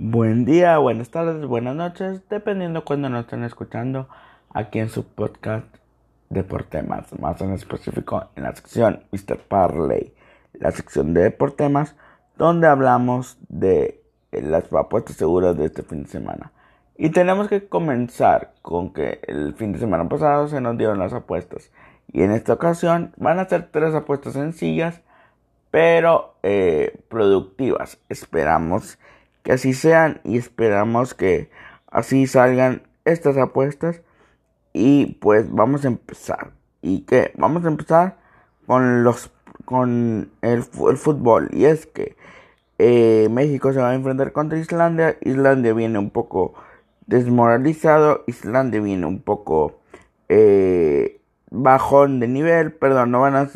Buen día, buenas tardes, buenas noches, dependiendo cuando nos estén escuchando aquí en su podcast Deportemas, más en específico en la sección Mr. Parley, la sección de Deportemas, donde hablamos de las apuestas seguras de este fin de semana. Y tenemos que comenzar con que el fin de semana pasado se nos dieron las apuestas. Y en esta ocasión van a ser tres apuestas sencillas, pero eh, productivas. Esperamos que así sean y esperamos que así salgan estas apuestas. Y pues vamos a empezar. Y que vamos a empezar con los con el, fútbol. Y es que eh, México se va a enfrentar contra Islandia. Islandia viene un poco desmoralizado. Islandia viene un poco eh, bajón de nivel. Perdón no van a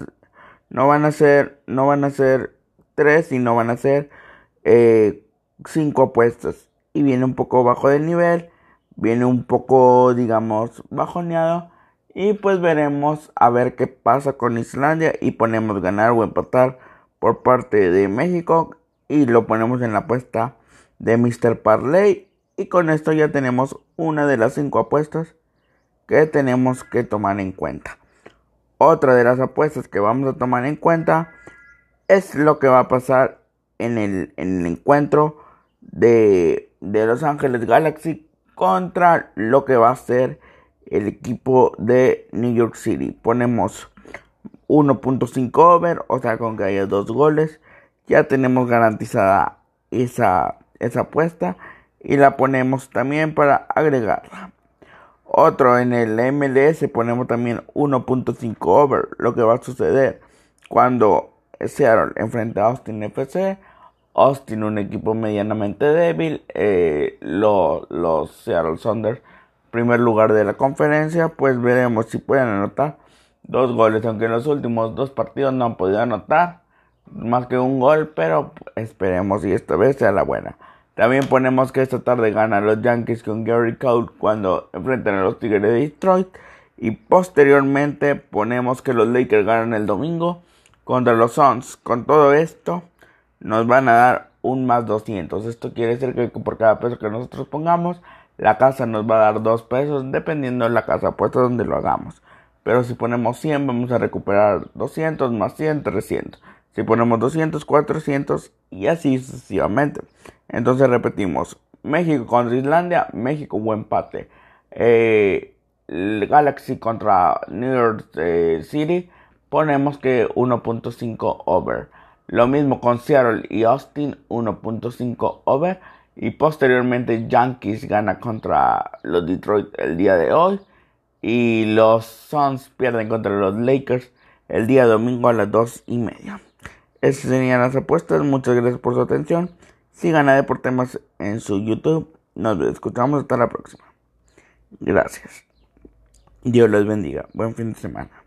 no van a ser no van a ser tres y no van a ser eh, cinco apuestas y viene un poco bajo del nivel, viene un poco, digamos, bajoneado y pues veremos a ver qué pasa con Islandia y ponemos ganar o empatar por parte de México y lo ponemos en la apuesta de Mr. Parley y con esto ya tenemos una de las cinco apuestas que tenemos que tomar en cuenta. Otra de las apuestas que vamos a tomar en cuenta es lo que va a pasar en el, en el encuentro de, Los Ángeles Galaxy contra lo que va a ser el equipo de New York City. Ponemos 1.5 over, o sea, con que haya dos goles. Ya tenemos garantizada esa, esa apuesta y la ponemos también para agregarla. Otro en el MLS ponemos también 1.5 over. Lo que va a suceder cuando Seattle enfrenta a Austin FC Austin, un equipo medianamente débil. Eh, los Seattle Saunders, primer lugar de la conferencia, pues veremos si pueden anotar dos goles, aunque en los últimos dos partidos no han podido anotar más que un gol, pero esperemos y esta vez sea la buena. También ponemos que esta tarde ganan los Yankees con Gary Cole cuando enfrentan a los Tigres de Detroit. Y posteriormente ponemos que los Lakers ganan el domingo contra los Suns. Con todo esto, nos van a dar un más 200. Esto quiere decir que por cada peso que nosotros pongamos, la casa nos va a dar 2 pesos dependiendo de la casa puesta donde lo hagamos. Pero si ponemos 100 vamos a recuperar 200 más 100, 300. Si ponemos 200, 400 y así sucesivamente. Entonces repetimos. México contra Islandia, México buen empate. Eh, Galaxy contra New York eh, City, ponemos que 1.5 over. Lo mismo con Seattle y Austin 1.5 over. Y posteriormente Yankees gana contra los Detroit el día de hoy. Y los Suns pierden contra los Lakers el día domingo a las 2 y media. Esas serían las apuestas. Muchas gracias por su atención. Sigan a Deportemas en su YouTube. Nos escuchamos hasta la próxima. Gracias. Dios les bendiga. Buen fin de semana.